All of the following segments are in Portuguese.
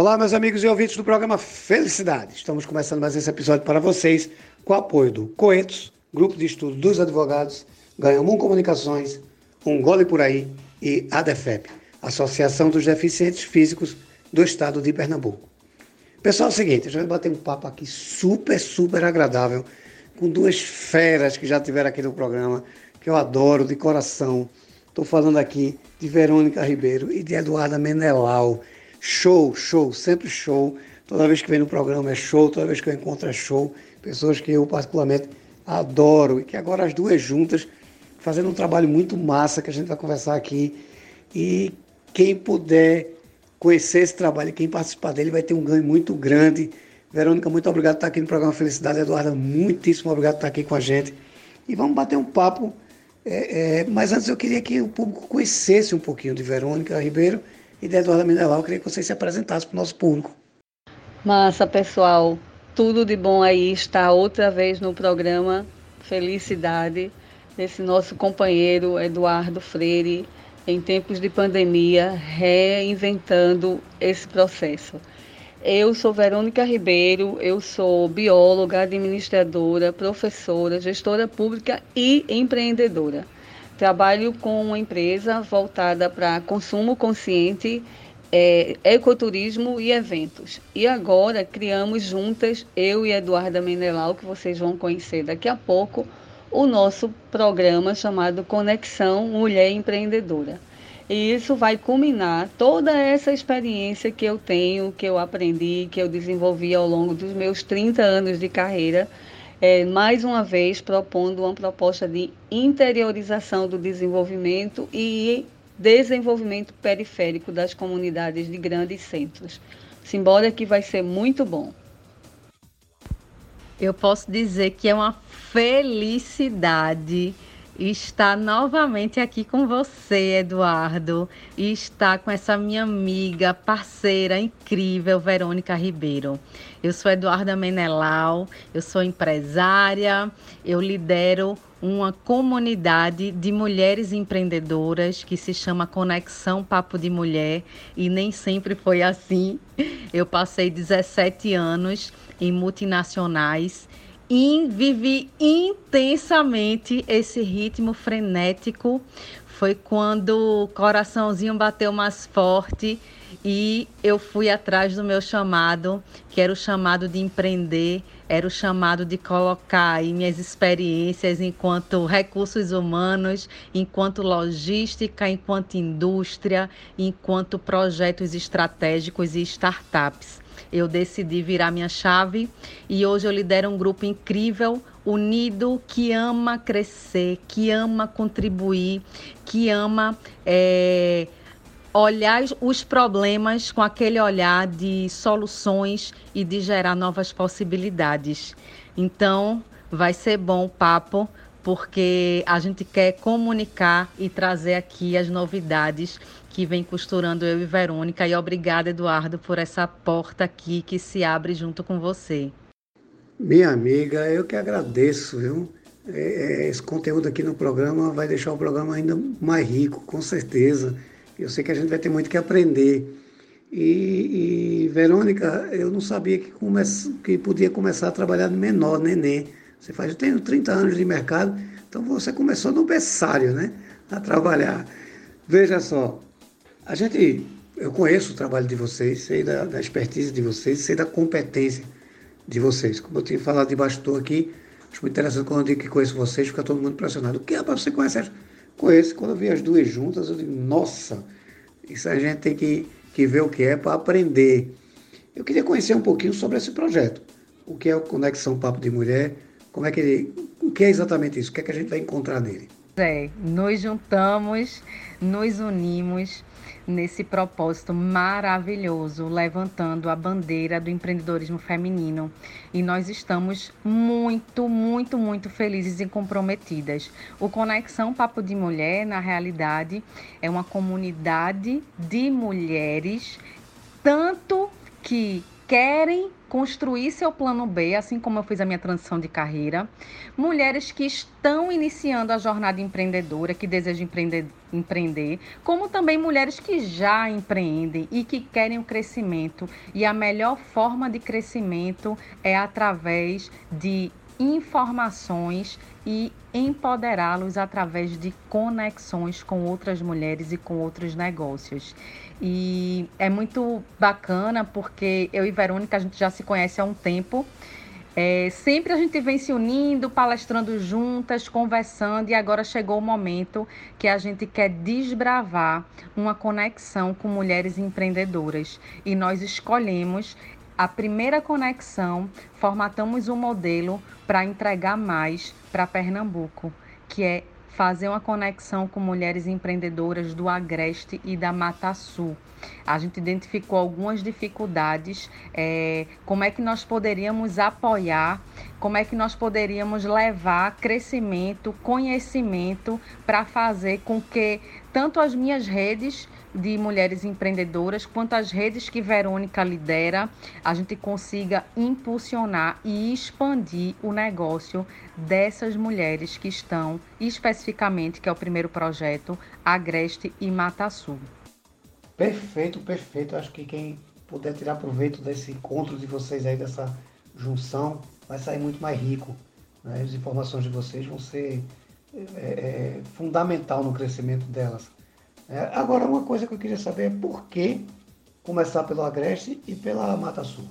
Olá, meus amigos e ouvintes do programa Felicidade. Estamos começando mais esse episódio para vocês com o apoio do Coetos, Grupo de Estudo dos Advogados, Ganhamum Comunicações, Um Gole Por Aí e ADEFEP, Associação dos Deficientes Físicos do Estado de Pernambuco. Pessoal, é o seguinte, a gente vai bater um papo aqui super, super agradável com duas feras que já tiveram aqui no programa, que eu adoro de coração. Estou falando aqui de Verônica Ribeiro e de Eduarda Menelau Show, show, sempre show. Toda vez que vem no programa é show, toda vez que eu encontro é show. Pessoas que eu particularmente adoro e que agora as duas juntas fazendo um trabalho muito massa que a gente vai conversar aqui. E quem puder conhecer esse trabalho, quem participar dele vai ter um ganho muito grande. Verônica, muito obrigado por estar aqui no programa Felicidade. Eduarda, muitíssimo obrigado por estar aqui com a gente. E vamos bater um papo. É, é, mas antes eu queria que o público conhecesse um pouquinho de Verônica Ribeiro e de Eduardo Mineral. Eu queria que vocês se apresentassem para o nosso público. Massa, pessoal. Tudo de bom aí está outra vez no programa Felicidade desse nosso companheiro Eduardo Freire em tempos de pandemia, reinventando esse processo. Eu sou Verônica Ribeiro, eu sou bióloga, administradora, professora, gestora pública e empreendedora. Trabalho com uma empresa voltada para consumo consciente, é, ecoturismo e eventos. E agora criamos juntas, eu e Eduarda Menelau, que vocês vão conhecer daqui a pouco, o nosso programa chamado Conexão Mulher Empreendedora. E isso vai culminar toda essa experiência que eu tenho, que eu aprendi, que eu desenvolvi ao longo dos meus 30 anos de carreira é, mais uma vez propondo uma proposta de interiorização do desenvolvimento e desenvolvimento periférico das comunidades de grandes centros. Simbora que vai ser muito bom. Eu posso dizer que é uma felicidade estar novamente aqui com você, Eduardo, e estar com essa minha amiga, parceira incrível, Verônica Ribeiro. Eu sou Eduarda Menelau, eu sou empresária, eu lidero uma comunidade de mulheres empreendedoras que se chama Conexão Papo de Mulher e nem sempre foi assim. Eu passei 17 anos em multinacionais e vivi intensamente esse ritmo frenético. Foi quando o coraçãozinho bateu mais forte e eu fui atrás do meu chamado, que era o chamado de empreender, era o chamado de colocar minhas experiências enquanto recursos humanos, enquanto logística, enquanto indústria, enquanto projetos estratégicos e startups eu decidi virar minha chave e hoje eu lidero um grupo incrível, unido, que ama crescer, que ama contribuir, que ama é, olhar os problemas com aquele olhar de soluções e de gerar novas possibilidades. Então, vai ser bom o papo porque a gente quer comunicar e trazer aqui as novidades que vem costurando eu e Verônica. E obrigada, Eduardo, por essa porta aqui que se abre junto com você. Minha amiga, eu que agradeço, viu? É, é, esse conteúdo aqui no programa vai deixar o programa ainda mais rico, com certeza. Eu sei que a gente vai ter muito que aprender. E, e Verônica, eu não sabia que, comece, que podia começar a trabalhar menor, nenê. Você faz, eu tenho 30 anos de mercado, então você começou no berçário, né? A trabalhar. Veja só, a gente, eu conheço o trabalho de vocês, sei da, da expertise de vocês, sei da competência de vocês. Como eu tinha falado de bastidor aqui, acho muito interessante quando eu digo que conheço vocês, fica todo mundo impressionado. O que é para você conhecer? Conheço. Quando eu vi as duas juntas, eu digo, nossa, isso a gente tem que, que ver o que é para aprender. Eu queria conhecer um pouquinho sobre esse projeto. O que é o Conexão Papo de Mulher, como é que ele, o que é exatamente isso, o que é que a gente vai encontrar nele? É, nos juntamos, nos unimos nesse propósito maravilhoso, levantando a bandeira do empreendedorismo feminino. E nós estamos muito, muito, muito felizes e comprometidas. O Conexão Papo de Mulher, na realidade, é uma comunidade de mulheres, tanto que querem construir seu plano B, assim como eu fiz a minha transição de carreira, mulheres que estão iniciando a jornada empreendedora, que desejam empreender, empreender, como também mulheres que já empreendem e que querem o crescimento. E a melhor forma de crescimento é através de informações e empoderá-los através de conexões com outras mulheres e com outros negócios. E é muito bacana porque eu e Verônica a gente já se conhece há um tempo. É, sempre a gente vem se unindo, palestrando juntas, conversando, e agora chegou o momento que a gente quer desbravar uma conexão com mulheres empreendedoras. E nós escolhemos a primeira conexão, formatamos um modelo para entregar mais para Pernambuco, que é fazer uma conexão com mulheres empreendedoras do Agreste e da Mata Sul. A gente identificou algumas dificuldades, é, como é que nós poderíamos apoiar, como é que nós poderíamos levar crescimento, conhecimento para fazer com que tanto as minhas redes de mulheres empreendedoras, quanto as redes que Verônica lidera, a gente consiga impulsionar e expandir o negócio dessas mulheres que estão, especificamente, que é o primeiro projeto, Agreste e Mata Sul. Perfeito, perfeito. Acho que quem puder tirar proveito desse encontro de vocês aí, dessa junção, vai sair muito mais rico. Né? As informações de vocês vão ser é, é, fundamental no crescimento delas. É, agora, uma coisa que eu queria saber é por que começar pelo Agreste e pela Mata Sul?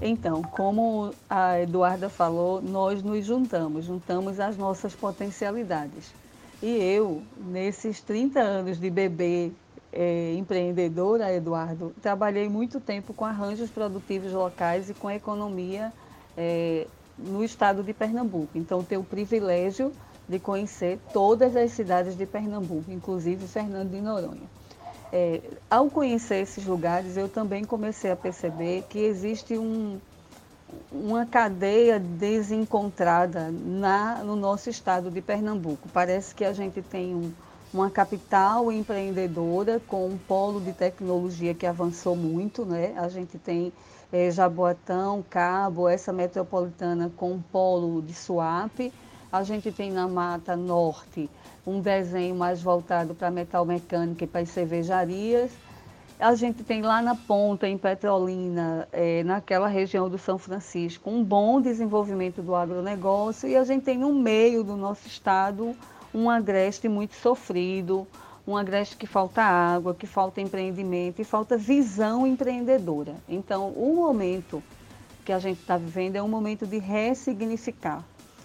Então, como a Eduarda falou, nós nos juntamos, juntamos as nossas potencialidades. E eu, nesses 30 anos de bebê é, empreendedora, Eduardo, trabalhei muito tempo com arranjos produtivos locais e com economia é, no estado de Pernambuco. Então, tenho o privilégio de conhecer todas as cidades de Pernambuco, inclusive Fernando de Noronha. É, ao conhecer esses lugares, eu também comecei a perceber que existe um, uma cadeia desencontrada na, no nosso estado de Pernambuco. Parece que a gente tem um, uma capital empreendedora com um polo de tecnologia que avançou muito, né? A gente tem é, Jaboatão, Cabo, essa metropolitana com um polo de SWAP, a gente tem na Mata Norte um desenho mais voltado para metal mecânica e para as cervejarias. A gente tem lá na ponta, em Petrolina, é, naquela região do São Francisco, um bom desenvolvimento do agronegócio e a gente tem no meio do nosso estado um agreste muito sofrido, um agreste que falta água, que falta empreendimento e falta visão empreendedora. Então, o momento que a gente está vivendo é um momento de ressignificar.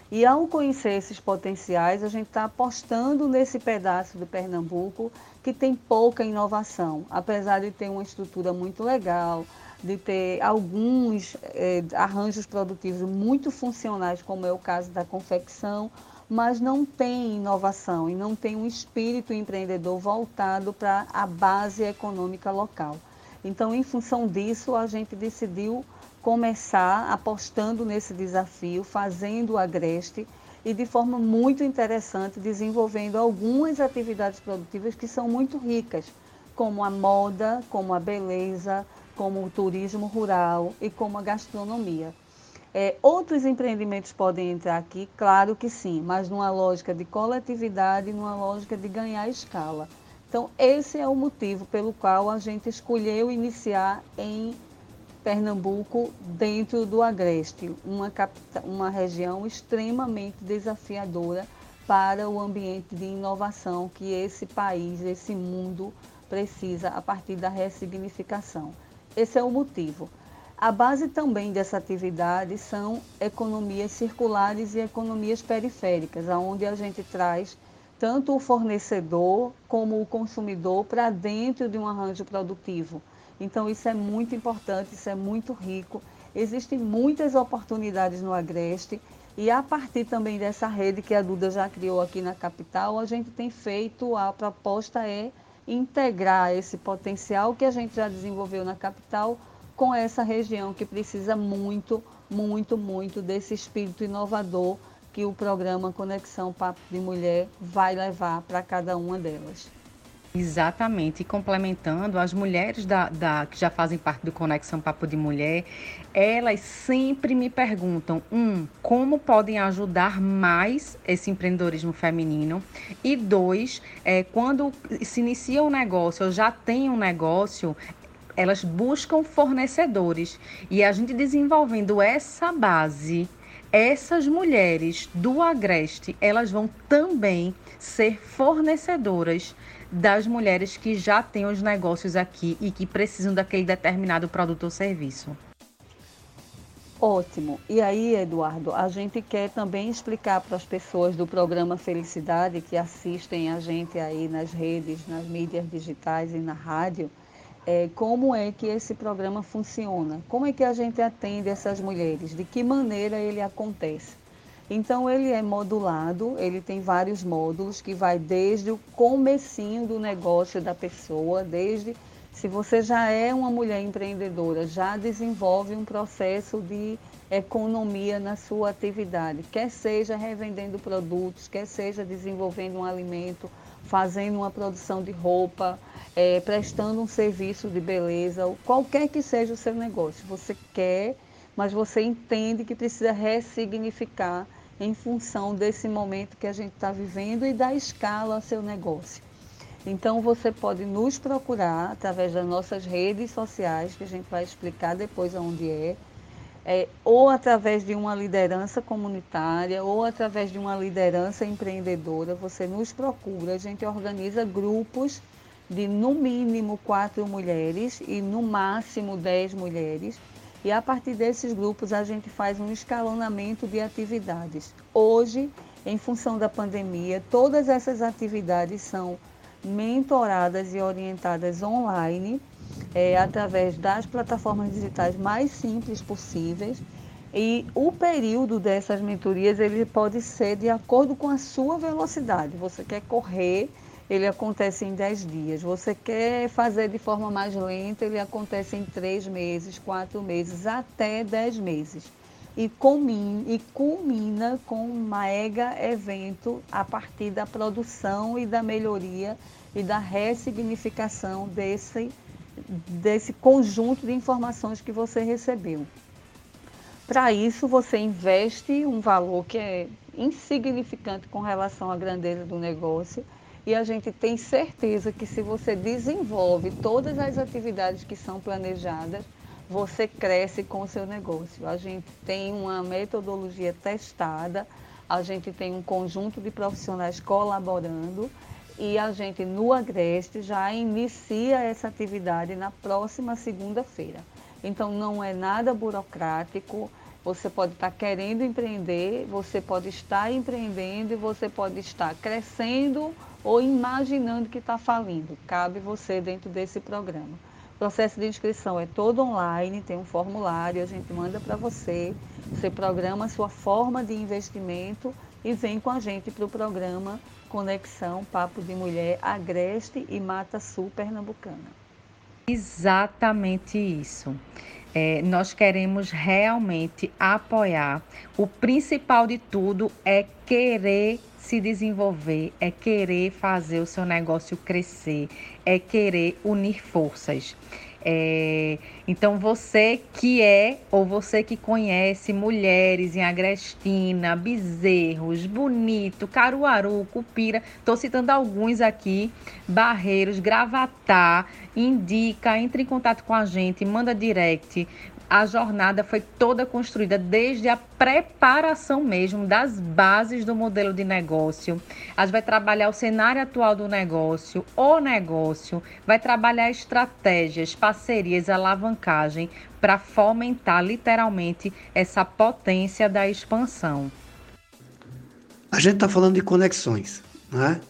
E ao conhecer esses potenciais, a gente está apostando nesse pedaço do Pernambuco que tem pouca inovação, apesar de ter uma estrutura muito legal, de ter alguns eh, arranjos produtivos muito funcionais, como é o caso da confecção, mas não tem inovação e não tem um espírito empreendedor voltado para a base econômica local. Então, em função disso, a gente decidiu começar apostando nesse desafio, fazendo o agreste e de forma muito interessante desenvolvendo algumas atividades produtivas que são muito ricas, como a moda, como a beleza, como o turismo rural e como a gastronomia. É, outros empreendimentos podem entrar aqui? Claro que sim, mas numa lógica de coletividade, numa lógica de ganhar escala. Então, esse é o motivo pelo qual a gente escolheu iniciar em Pernambuco dentro do Agreste, uma, uma região extremamente desafiadora para o ambiente de inovação que esse país, esse mundo precisa a partir da ressignificação. Esse é o motivo. A base também dessa atividade são economias circulares e economias periféricas, onde a gente traz tanto o fornecedor como o consumidor para dentro de um arranjo produtivo então, isso é muito importante, isso é muito rico. Existem muitas oportunidades no Agreste e a partir também dessa rede que a Duda já criou aqui na capital, a gente tem feito, a proposta é integrar esse potencial que a gente já desenvolveu na capital com essa região que precisa muito, muito, muito desse espírito inovador que o programa Conexão Papo de Mulher vai levar para cada uma delas. Exatamente, e complementando, as mulheres da, da, que já fazem parte do Conexão Papo de Mulher, elas sempre me perguntam, um, como podem ajudar mais esse empreendedorismo feminino, e dois, é, quando se inicia um negócio ou já tem um negócio, elas buscam fornecedores, e a gente desenvolvendo essa base, essas mulheres do Agreste, elas vão também ser fornecedoras das mulheres que já têm os negócios aqui e que precisam daquele determinado produto ou serviço. Ótimo. E aí, Eduardo, a gente quer também explicar para as pessoas do programa Felicidade que assistem a gente aí nas redes, nas mídias digitais e na rádio, é, como é que esse programa funciona, como é que a gente atende essas mulheres, de que maneira ele acontece. Então ele é modulado, ele tem vários módulos que vai desde o comecinho do negócio da pessoa, desde se você já é uma mulher empreendedora, já desenvolve um processo de economia na sua atividade, quer seja revendendo produtos, quer seja desenvolvendo um alimento, fazendo uma produção de roupa, é, prestando um serviço de beleza, qualquer que seja o seu negócio, você quer, mas você entende que precisa ressignificar em função desse momento que a gente está vivendo e da escala ao seu negócio. Então você pode nos procurar através das nossas redes sociais, que a gente vai explicar depois aonde é, é, ou através de uma liderança comunitária, ou através de uma liderança empreendedora, você nos procura, a gente organiza grupos de no mínimo quatro mulheres e no máximo dez mulheres e a partir desses grupos a gente faz um escalonamento de atividades. Hoje, em função da pandemia, todas essas atividades são mentoradas e orientadas online, é, através das plataformas digitais mais simples possíveis. E o período dessas mentorias ele pode ser de acordo com a sua velocidade. Você quer correr ele acontece em 10 dias. Você quer fazer de forma mais lenta, ele acontece em 3 meses, 4 meses, até 10 meses. E culmina, e culmina com um mega evento a partir da produção e da melhoria e da ressignificação desse, desse conjunto de informações que você recebeu. Para isso, você investe um valor que é insignificante com relação à grandeza do negócio e a gente tem certeza que se você desenvolve todas as atividades que são planejadas, você cresce com o seu negócio. A gente tem uma metodologia testada, a gente tem um conjunto de profissionais colaborando e a gente no Agreste já inicia essa atividade na próxima segunda-feira. Então não é nada burocrático, você pode estar querendo empreender, você pode estar empreendendo e você pode estar crescendo ou imaginando que está falindo. Cabe você dentro desse programa. O processo de inscrição é todo online, tem um formulário, a gente manda para você. Você programa a sua forma de investimento e vem com a gente para o programa Conexão Papo de Mulher Agreste e Mata Sul Pernambucana. Exatamente isso. É, nós queremos realmente apoiar. O principal de tudo é querer se desenvolver, é querer fazer o seu negócio crescer, é querer unir forças. É, então, você que é ou você que conhece mulheres em Agrestina, Bezerros, Bonito, Caruaru, Cupira, estou citando alguns aqui, Barreiros, Gravatá, indica, entre em contato com a gente, manda direct, a jornada foi toda construída desde a preparação mesmo das bases do modelo de negócio. A gente vai trabalhar o cenário atual do negócio, o negócio, vai trabalhar estratégias, parcerias, alavancagem para fomentar literalmente essa potência da expansão. A gente está falando de conexões, né?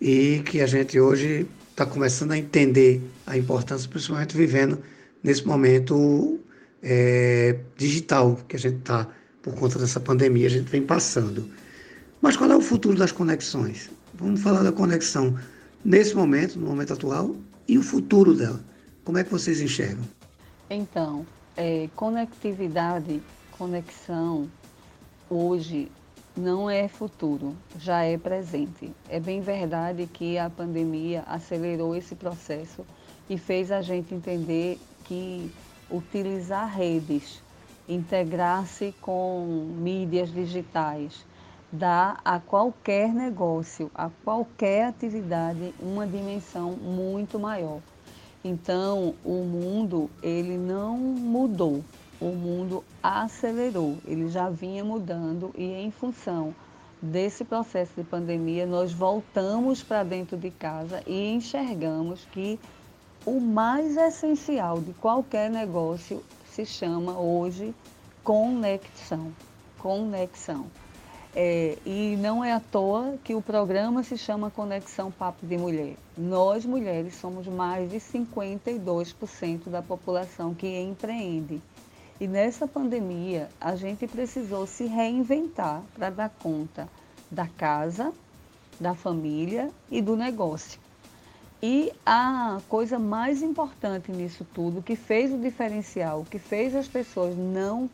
E que a gente hoje está começando a entender a importância, principalmente vivendo nesse momento é, digital que a gente está, por conta dessa pandemia, a gente vem passando. Mas qual é o futuro das conexões? Vamos falar da conexão nesse momento, no momento atual, e o futuro dela. Como é que vocês enxergam? Então, é, conectividade, conexão, hoje não é futuro, já é presente. É bem verdade que a pandemia acelerou esse processo e fez a gente entender que utilizar redes, integrar-se com mídias digitais, dá a qualquer negócio, a qualquer atividade, uma dimensão muito maior. Então, o mundo ele não mudou, o mundo acelerou, ele já vinha mudando e em função desse processo de pandemia, nós voltamos para dentro de casa e enxergamos que o mais essencial de qualquer negócio se chama hoje conexão. Conexão. É, e não é à toa que o programa se chama Conexão Papo de Mulher. Nós, mulheres, somos mais de 52% da população que empreende. E nessa pandemia, a gente precisou se reinventar para dar conta da casa, da família e do negócio. E a coisa mais importante nisso tudo, que fez o diferencial, que fez as pessoas não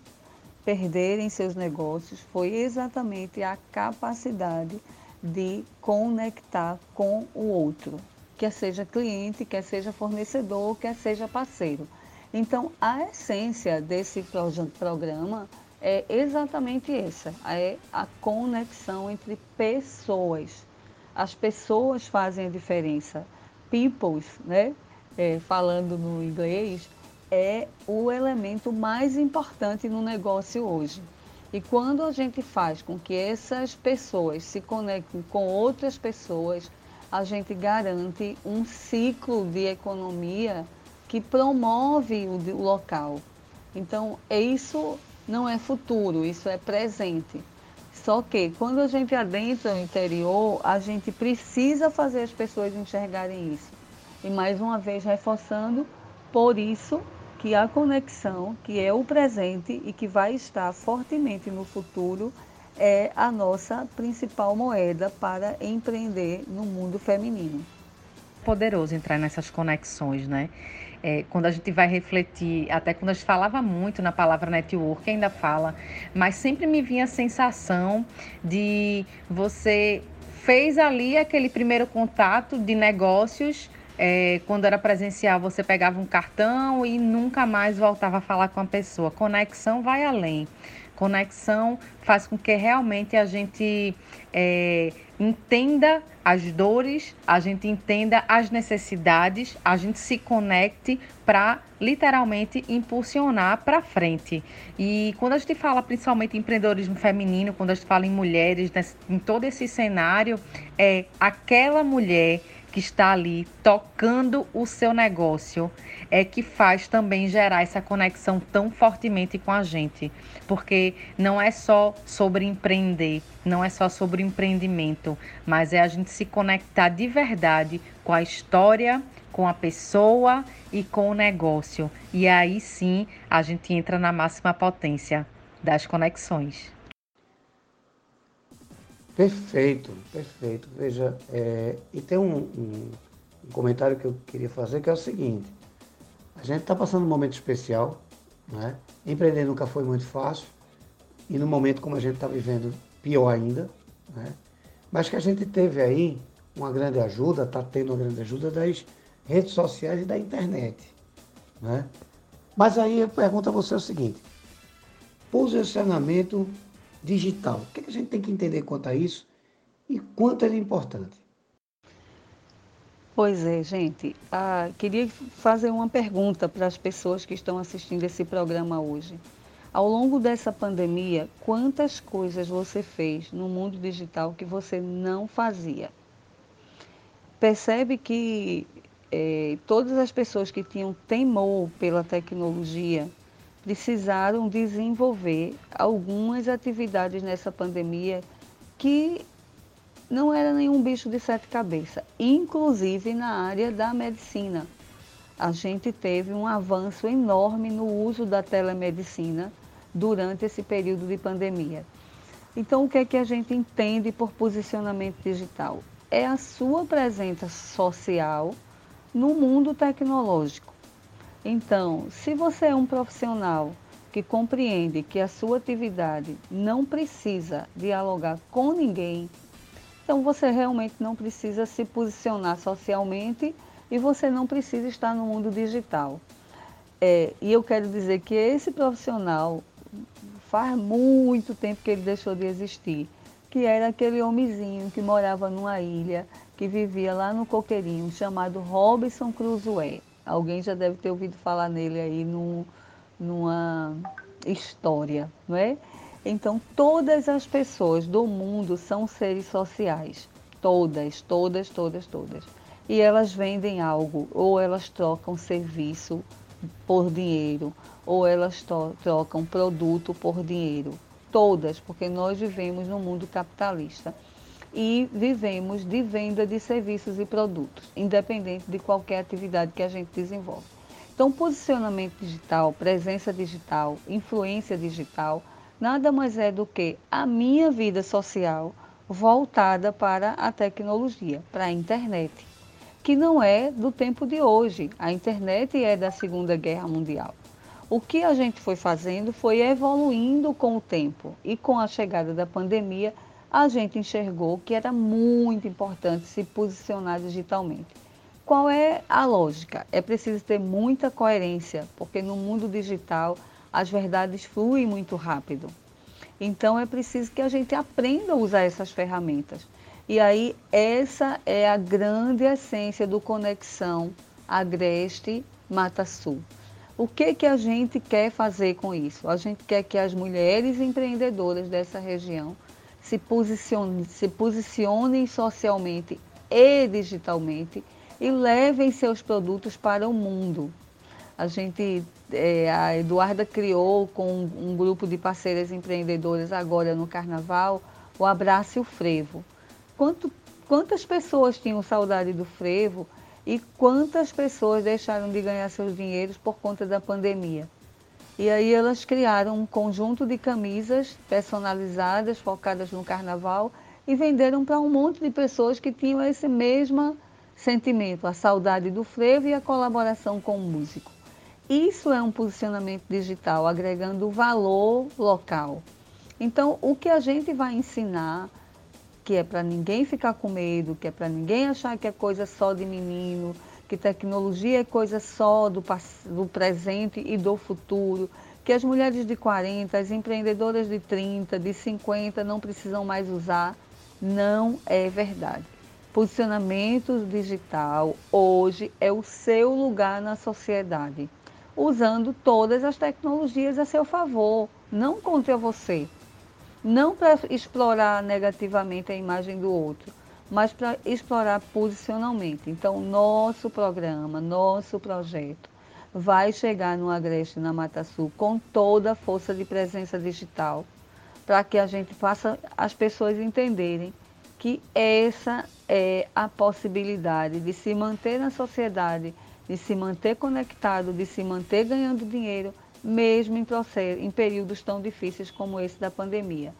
perderem seus negócios foi exatamente a capacidade de conectar com o outro, quer seja cliente, quer seja fornecedor, quer seja parceiro. Então, a essência desse programa é exatamente essa, é a conexão entre pessoas. As pessoas fazem a diferença. Peoples, né? É, falando no inglês, é o elemento mais importante no negócio hoje. E quando a gente faz com que essas pessoas se conectem com outras pessoas, a gente garante um ciclo de economia que promove o local. Então, isso não é futuro, isso é presente. Só que quando a gente adentra o interior, a gente precisa fazer as pessoas enxergarem isso. E mais uma vez reforçando, por isso que a conexão, que é o presente e que vai estar fortemente no futuro, é a nossa principal moeda para empreender no mundo feminino. Poderoso entrar nessas conexões, né? É, quando a gente vai refletir, até quando a gente falava muito na palavra network, ainda fala, mas sempre me vinha a sensação de você fez ali aquele primeiro contato de negócios é, quando era presencial, você pegava um cartão e nunca mais voltava a falar com a pessoa. Conexão vai além. Conexão faz com que realmente a gente é, entenda as dores, a gente entenda as necessidades, a gente se conecte para literalmente impulsionar para frente. E quando a gente fala principalmente em empreendedorismo feminino, quando a gente fala em mulheres, em todo esse cenário, é aquela mulher que está ali tocando o seu negócio é que faz também gerar essa conexão tão fortemente com a gente. Porque não é só sobre empreender, não é só sobre empreendimento, mas é a gente se conectar de verdade com a história, com a pessoa e com o negócio. E aí sim a gente entra na máxima potência das conexões. Perfeito, perfeito. Veja, é, e tem um, um, um, comentário que eu queria fazer que é o seguinte: a gente está passando um momento especial, né? empreender nunca foi muito fácil, e no momento como a gente está vivendo, pior ainda, né? mas que a gente teve aí uma grande ajuda, está tendo uma grande ajuda das redes sociais e da internet. Né? Mas aí eu pergunto a você o seguinte: posicionamento digital. O que, a gente tem que entender quanto a isso e quanto ele é importante? Pois é, gente. Ah, queria fazer uma pergunta para as pessoas que estão assistindo esse programa hoje. Ao longo dessa pandemia, quantas coisas você fez no mundo digital que você não fazia? Percebe que eh, todas as pessoas que tinham temor pela tecnologia precisaram desenvolver algumas atividades nessa pandemia que não era nenhum bicho de sete cabeças, inclusive na área da medicina. A gente teve um avanço enorme no uso da telemedicina durante esse período de pandemia. Então, o que é que a gente entende por posicionamento digital? É a sua presença social no mundo tecnológico. Então, se você é um profissional que compreende que a sua atividade não precisa dialogar com ninguém, então você realmente não precisa se posicionar socialmente e você não precisa estar no mundo digital. É, e eu quero dizer que esse profissional faz muito tempo que ele deixou de existir, que era aquele homenzinho que morava numa ilha, que vivia lá no coqueirinho, chamado Robinson Crusoe. Alguém já deve ter ouvido falar nele aí no, numa história, não é? Então, todas as pessoas do mundo são seres sociais. Todas, todas, todas, todas. E elas vendem algo, ou elas trocam serviço, por dinheiro ou elas trocam produto por dinheiro. Todas, porque nós vivemos no mundo capitalista e vivemos de venda de serviços e produtos, independente de qualquer atividade que a gente desenvolve. Então, posicionamento digital, presença digital, influência digital, nada mais é do que a minha vida social voltada para a tecnologia, para a internet que não é do tempo de hoje. A internet é da Segunda Guerra Mundial. O que a gente foi fazendo foi evoluindo com o tempo e com a chegada da pandemia, a gente enxergou que era muito importante se posicionar digitalmente. Qual é a lógica? É preciso ter muita coerência, porque no mundo digital as verdades fluem muito rápido. Então é preciso que a gente aprenda a usar essas ferramentas. E aí, essa é a grande essência do Conexão Agreste Mata Sul. O que, que a gente quer fazer com isso? A gente quer que as mulheres empreendedoras dessa região se posicionem, se posicionem socialmente e digitalmente e levem seus produtos para o mundo. A gente, é, a Eduarda criou com um grupo de parceiras empreendedoras agora no Carnaval o Abraço e o Frevo quanto, quantas pessoas tinham saudade do frevo e quantas pessoas deixaram de ganhar seus dinheiros por conta da pandemia. E aí elas criaram um conjunto de camisas personalizadas, focadas no carnaval, e venderam para um monte de pessoas que tinham esse mesmo sentimento, a saudade do frevo e a colaboração com o músico. Isso é um posicionamento digital, agregando valor local. Então, o que a gente vai ensinar que é para ninguém ficar com medo, que é para ninguém achar que é coisa só de menino, que tecnologia é coisa só do, do presente e do futuro, que as mulheres de 40, as empreendedoras de 30, de 50 não precisam mais usar, não é verdade. Posicionamento digital hoje é o seu lugar na sociedade, usando todas as tecnologias a seu favor, não contra você não para explorar negativamente a imagem do outro, mas para explorar posicionalmente. Então, nosso programa, nosso projeto vai chegar no Agreste na Mata Sul com toda a força de presença digital, para que a gente faça as pessoas entenderem que essa é a possibilidade de se manter na sociedade, de se manter conectado, de se manter ganhando dinheiro mesmo em, em períodos tão difíceis como esse da pandemia.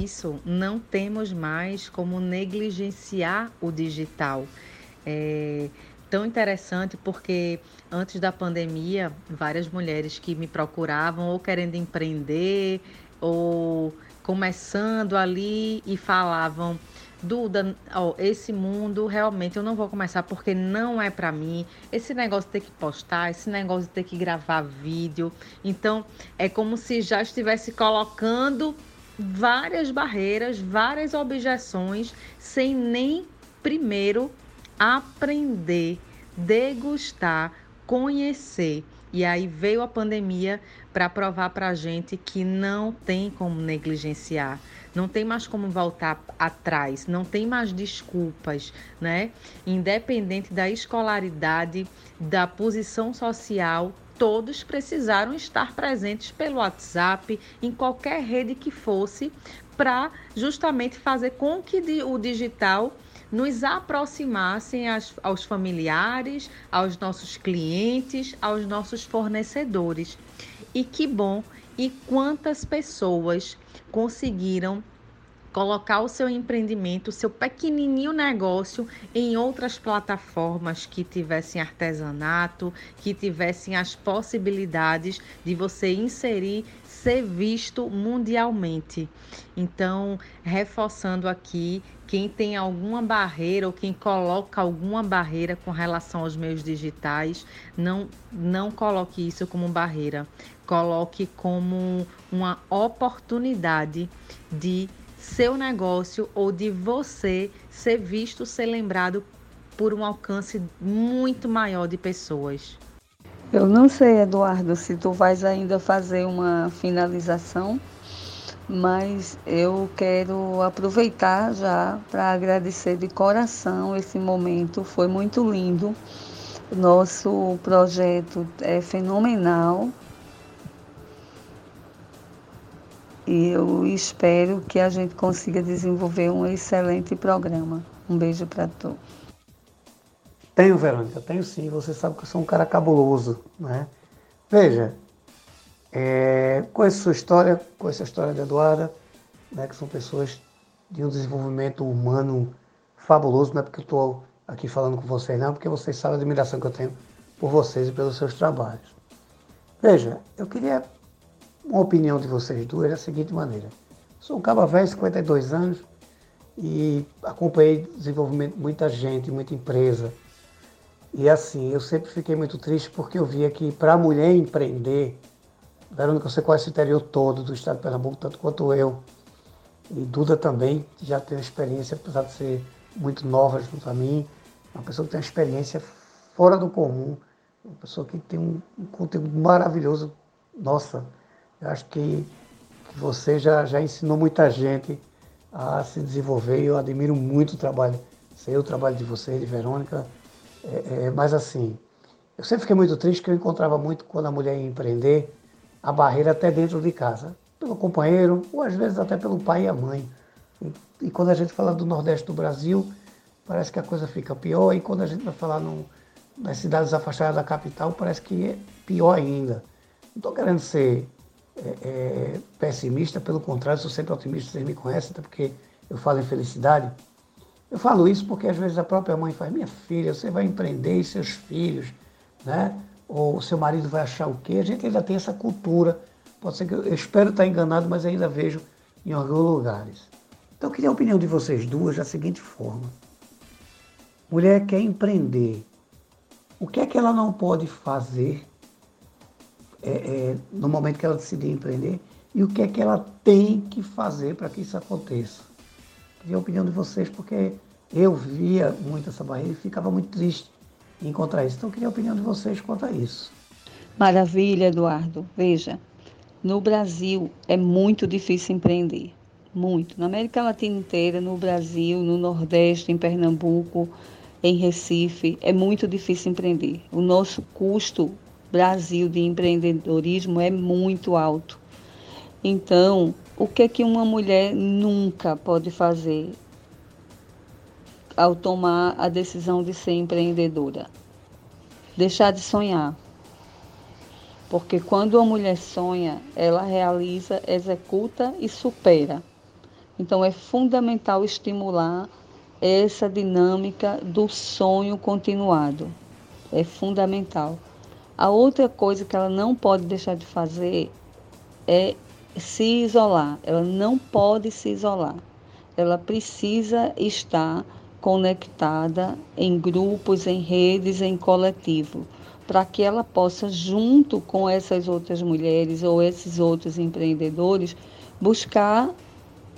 Isso não temos mais como negligenciar o digital. É tão interessante porque antes da pandemia, várias mulheres que me procuravam ou querendo empreender ou começando ali e falavam Duda, ó, esse mundo realmente eu não vou começar porque não é para mim. Esse negócio de ter que postar, esse negócio de ter que gravar vídeo. Então, é como se já estivesse colocando várias barreiras, várias objeções, sem nem primeiro aprender, degustar, conhecer. E aí veio a pandemia para provar para a gente que não tem como negligenciar não tem mais como voltar atrás, não tem mais desculpas, né? Independente da escolaridade, da posição social, todos precisaram estar presentes pelo WhatsApp, em qualquer rede que fosse, para justamente fazer com que o digital nos aproximassem aos familiares, aos nossos clientes, aos nossos fornecedores. E que bom e quantas pessoas conseguiram colocar o seu empreendimento, o seu pequenininho negócio em outras plataformas que tivessem artesanato, que tivessem as possibilidades de você inserir ser visto mundialmente. Então, reforçando aqui, quem tem alguma barreira ou quem coloca alguma barreira com relação aos meios digitais, não, não coloque isso como barreira. Coloque como uma oportunidade de seu negócio ou de você ser visto, ser lembrado por um alcance muito maior de pessoas. Eu não sei, Eduardo, se tu vais ainda fazer uma finalização, mas eu quero aproveitar já para agradecer de coração esse momento, foi muito lindo. Nosso projeto é fenomenal. E eu espero que a gente consiga desenvolver um excelente programa. Um beijo para todos. Tenho, Verônica, tenho sim. Você sabe que eu sou um cara cabuloso, né? Veja, é, conheço sua história, conheço a história da Eduarda, né, que são pessoas de um desenvolvimento humano fabuloso. Não é porque eu estou aqui falando com vocês, não, porque vocês sabem a admiração que eu tenho por vocês e pelos seus trabalhos. Veja, eu queria uma opinião de vocês duas da seguinte maneira. Sou um caba velho, 52 anos, e acompanhei o desenvolvimento de muita gente, muita empresa, e assim, eu sempre fiquei muito triste porque eu via que para a mulher empreender, Verônica, você conhece o interior todo do estado de Pernambuco, tanto quanto eu. E Duda também já tem uma experiência, apesar de ser muito nova junto a mim, uma pessoa que tem uma experiência fora do comum, uma pessoa que tem um, conteúdo maravilhoso. Nossa, acho que, você já, já ensinou muita gente a se desenvolver eu admiro muito o trabalho, sei o trabalho de você, de Verônica, é, é, mas assim, eu sempre fiquei muito triste que eu encontrava muito quando a mulher ia empreender a barreira até dentro de casa, pelo companheiro ou às vezes até pelo pai e a mãe. E, e quando a gente fala do Nordeste do Brasil, parece que a coisa fica pior e quando a gente vai falar no, nas cidades afastadas da capital, parece que é pior ainda. Não estou querendo ser é, é, pessimista, pelo contrário, sou sempre otimista, vocês me conhecem, até porque eu falo em felicidade. Eu falo isso porque às vezes a própria mãe faz, minha filha, você vai empreender e seus filhos, né? Ou seu marido vai achar o quê? A gente ainda tem essa cultura. Pode ser que eu, eu espero estar enganado, mas ainda vejo em alguns lugares. Então eu queria a opinião de vocês duas da seguinte forma. Mulher quer empreender. O que é que ela não pode fazer é, é, no momento que ela decidir empreender? E o que é que ela tem que fazer para que isso aconteça? Queria a opinião de vocês, porque eu via muito essa barreira e ficava muito triste em encontrar isso. Então, queria a opinião de vocês quanto a isso. Maravilha, Eduardo. Veja, no Brasil é muito difícil empreender. Muito. Na América Latina inteira, no Brasil, no Nordeste, em Pernambuco, em Recife, é muito difícil empreender. O nosso custo Brasil de empreendedorismo é muito alto. Então, o que é que uma mulher nunca pode fazer ao tomar a decisão de ser empreendedora? Deixar de sonhar. Porque quando uma mulher sonha, ela realiza, executa e supera. Então é fundamental estimular essa dinâmica do sonho continuado. É fundamental. A outra coisa que ela não pode deixar de fazer é se isolar, ela não pode se isolar. Ela precisa estar conectada em grupos, em redes, em coletivo, para que ela possa, junto com essas outras mulheres ou esses outros empreendedores, buscar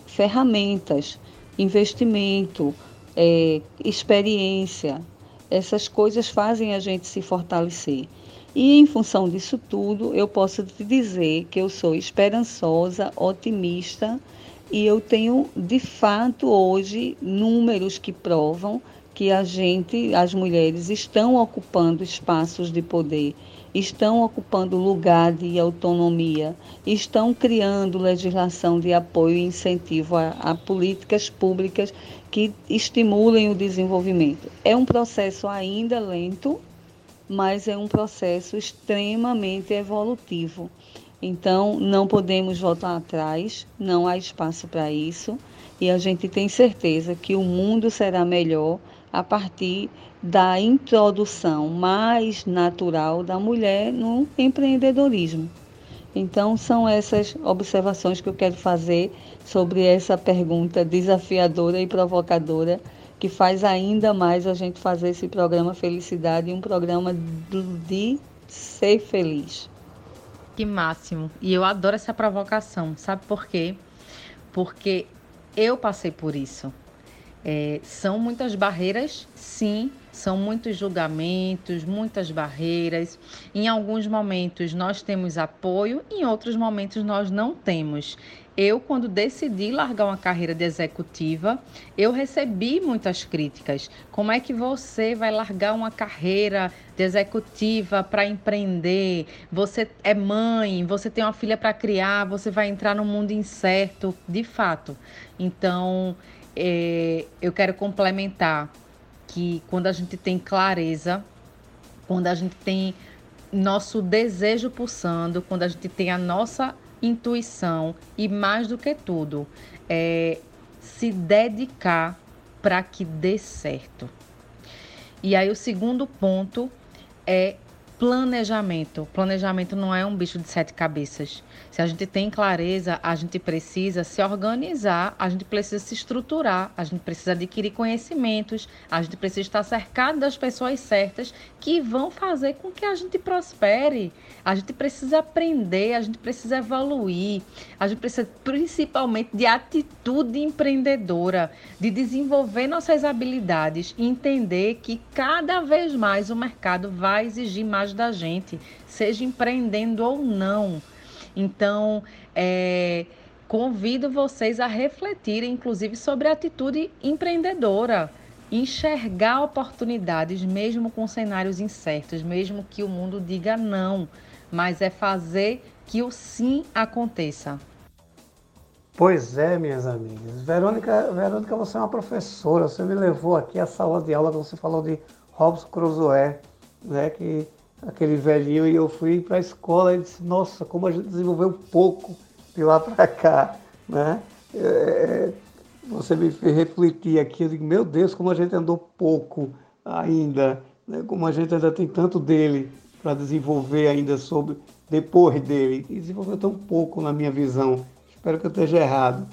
ferramentas, investimento, é, experiência. Essas coisas fazem a gente se fortalecer. E em função disso tudo, eu posso te dizer que eu sou esperançosa, otimista e eu tenho de fato hoje números que provam que a gente, as mulheres, estão ocupando espaços de poder, estão ocupando lugar de autonomia, estão criando legislação de apoio e incentivo a, a políticas públicas que estimulem o desenvolvimento. É um processo ainda lento, mas é um processo extremamente evolutivo. Então, não podemos voltar atrás, não há espaço para isso, e a gente tem certeza que o mundo será melhor a partir da introdução mais natural da mulher no empreendedorismo. Então, são essas observações que eu quero fazer sobre essa pergunta desafiadora e provocadora que faz ainda mais a gente fazer esse programa Felicidade um programa de ser feliz. Que máximo. E eu adoro essa provocação. Sabe por quê? Porque eu passei por isso. É, são muitas barreiras, sim, são muitos julgamentos, muitas barreiras. Em alguns momentos nós temos apoio, em outros momentos nós não temos. Eu, quando decidi largar uma carreira de executiva, eu recebi muitas críticas. Como é que você vai largar uma carreira de executiva para empreender? Você é mãe, você tem uma filha para criar, você vai entrar num mundo incerto, de fato. Então, é, eu quero complementar que quando a gente tem clareza, quando a gente tem nosso desejo pulsando, quando a gente tem a nossa intuição e mais do que tudo, é se dedicar para que dê certo. E aí o segundo ponto é planejamento. Planejamento não é um bicho de sete cabeças. Se a gente tem clareza, a gente precisa se organizar, a gente precisa se estruturar, a gente precisa adquirir conhecimentos, a gente precisa estar cercado das pessoas certas que vão fazer com que a gente prospere. A gente precisa aprender, a gente precisa evoluir, a gente precisa principalmente de atitude empreendedora, de desenvolver nossas habilidades e entender que cada vez mais o mercado vai exigir mais da gente, seja empreendendo ou não. Então, é, convido vocês a refletirem, inclusive, sobre a atitude empreendedora. Enxergar oportunidades, mesmo com cenários incertos, mesmo que o mundo diga não, mas é fazer que o sim aconteça. Pois é, minhas amigas. Verônica, Verônica, você é uma professora. Você me levou aqui à sala de aula, você falou de Robson Crusoe, né, que aquele velhinho, e eu fui para a escola e disse, nossa, como a gente desenvolveu pouco de lá para cá, né? É, é, você me fez refletir aqui, eu digo, meu Deus, como a gente andou pouco ainda, né? como a gente ainda tem tanto dele para desenvolver ainda sobre, depois dele, e desenvolveu tão pouco na minha visão, espero que eu esteja errado.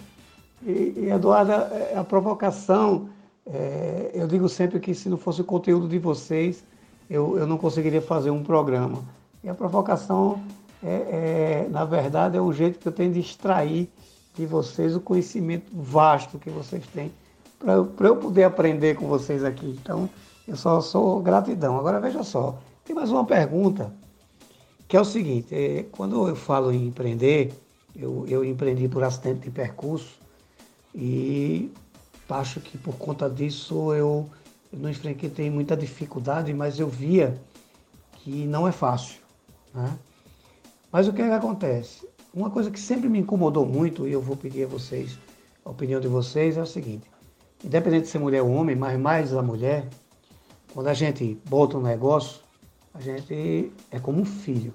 E, e Eduardo, é, a provocação, é, eu digo sempre que se não fosse o conteúdo de vocês, eu, eu não conseguiria fazer um programa. E a provocação, é, é, na verdade, é um jeito que eu tenho de extrair de vocês o conhecimento vasto que vocês têm, para eu poder aprender com vocês aqui. Então, eu só sou gratidão. Agora, veja só, tem mais uma pergunta, que é o seguinte: é, quando eu falo em empreender, eu, eu empreendi por acidente de percurso e acho que por conta disso eu eu não enfrentei muita dificuldade, mas eu via que não é fácil. Né? Mas o que, é que acontece? Uma coisa que sempre me incomodou muito, e eu vou pedir a vocês, a opinião de vocês, é o seguinte: independente de ser mulher ou homem, mas mais a mulher, quando a gente bota um negócio, a gente é como um filho.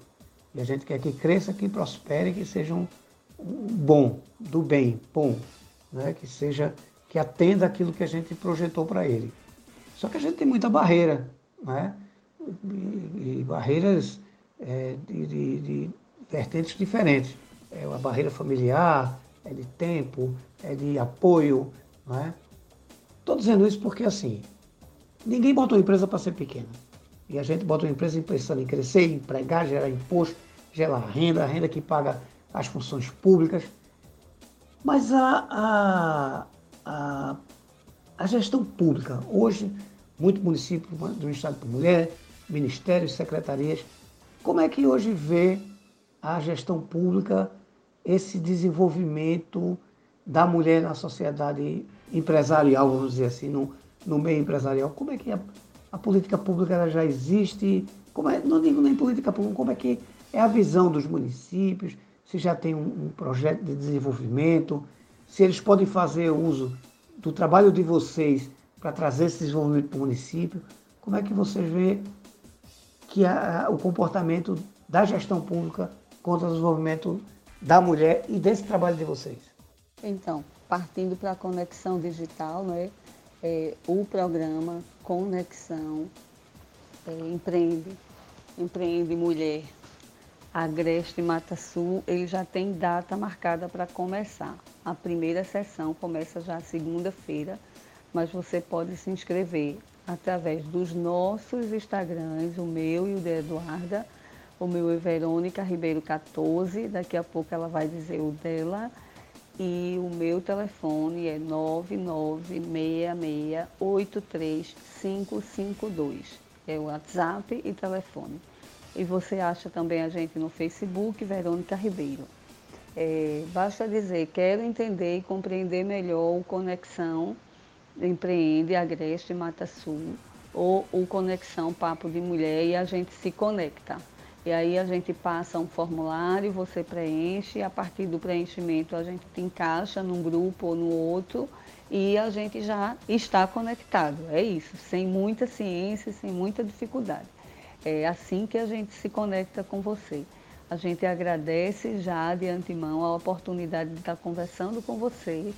E a gente quer que cresça, que prospere, que seja um, um bom, do bem, bom, né? que seja, que atenda aquilo que a gente projetou para ele. Só que a gente tem muita barreira, né? E, e barreiras é, de, de, de, vertentes diferentes. É uma barreira familiar, é de tempo, é de apoio, né? Estou dizendo isso porque assim, ninguém bota uma empresa para ser pequena. E a gente bota uma empresa pensando em crescer, empregar, gerar imposto, gerar renda, renda que paga as funções públicas. Mas a, a, a, a gestão pública, hoje, muito município do Estado por Mulher, ministérios, secretarias. Como é que hoje vê a gestão pública esse desenvolvimento da mulher na sociedade empresarial, vamos dizer assim, no, no meio empresarial? Como é que a, a política pública já existe? Como é, não digo nem política pública, como é que é a visão dos municípios? Se já tem um, um projeto de desenvolvimento, se eles podem fazer uso do trabalho de vocês para trazer esse desenvolvimento para o município. Como é que você vê que a, o comportamento da gestão pública contra o desenvolvimento da mulher e desse trabalho de vocês? Então, partindo para a conexão digital, né? É, o programa Conexão é, Empreende, Empreende Mulher, Agreste Mata Sul, ele já tem data marcada para começar. A primeira sessão começa já segunda-feira, mas você pode se inscrever através dos nossos Instagrams, o meu e o da Eduarda. O meu é Verônica Ribeiro 14, daqui a pouco ela vai dizer o dela. E o meu telefone é 996683552. É o WhatsApp e telefone. E você acha também a gente no Facebook, Verônica Ribeiro. É, basta dizer, quero entender e compreender melhor o Conexão Empreende Agreste Mata Sul ou o Conexão Papo de Mulher e a gente se conecta. E aí a gente passa um formulário, você preenche, e a partir do preenchimento a gente te encaixa num grupo ou no outro e a gente já está conectado. É isso, sem muita ciência, sem muita dificuldade. É assim que a gente se conecta com você. A gente agradece já de antemão a oportunidade de estar conversando com você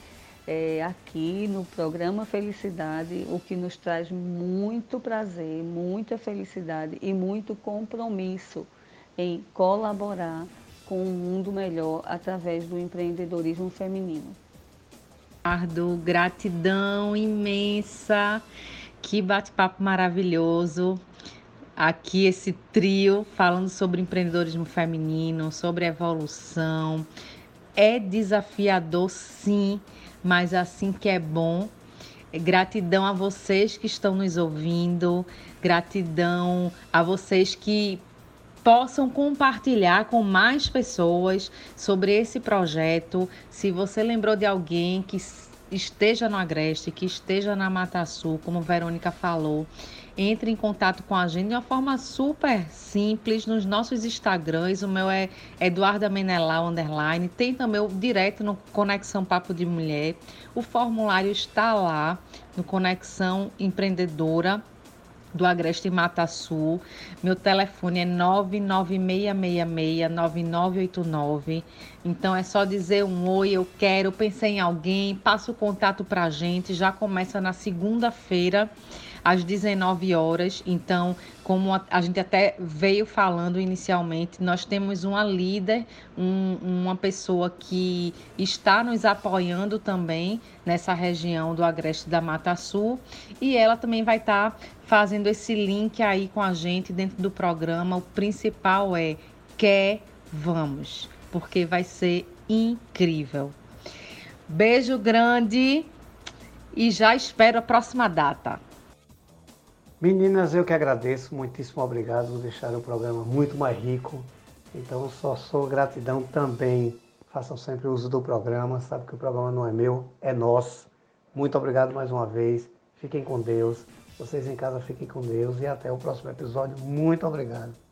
é, aqui no programa Felicidade, o que nos traz muito prazer, muita felicidade e muito compromisso em colaborar com um mundo melhor através do empreendedorismo feminino. Ardo, gratidão imensa, que bate-papo maravilhoso aqui esse trio falando sobre empreendedorismo feminino, sobre evolução. É desafiador, sim, mas assim que é bom. Gratidão a vocês que estão nos ouvindo, gratidão a vocês que possam compartilhar com mais pessoas sobre esse projeto. Se você lembrou de alguém que esteja no Agreste, que esteja na Mata Sul, como Verônica falou, entre em contato com a gente de uma forma super simples nos nossos Instagrams. O meu é Eduarda Menelau underline. Tem também o direto no Conexão Papo de Mulher. O formulário está lá no Conexão Empreendedora do Agreste Mata Sul. Meu telefone é 996669989. Então é só dizer um oi, eu quero, pensei em alguém, passa o contato para a gente. Já começa na segunda-feira às 19 horas. Então, como a, gente até veio falando inicialmente, nós temos uma líder, um, uma pessoa que está nos apoiando também nessa região do Agreste da Mata Sul, e ela também vai estar tá fazendo esse link aí com a gente dentro do programa. O principal é quer vamos, porque vai ser incrível. Beijo grande e já espero a próxima data. Meninas, eu que agradeço, muitíssimo obrigado, deixaram o programa muito mais rico. Então, só sou gratidão também. Façam sempre uso do programa, sabe que o programa não é meu, é nosso. Muito obrigado mais uma vez. Fiquem com Deus. Vocês em casa fiquem com Deus e até o próximo episódio. Muito obrigado.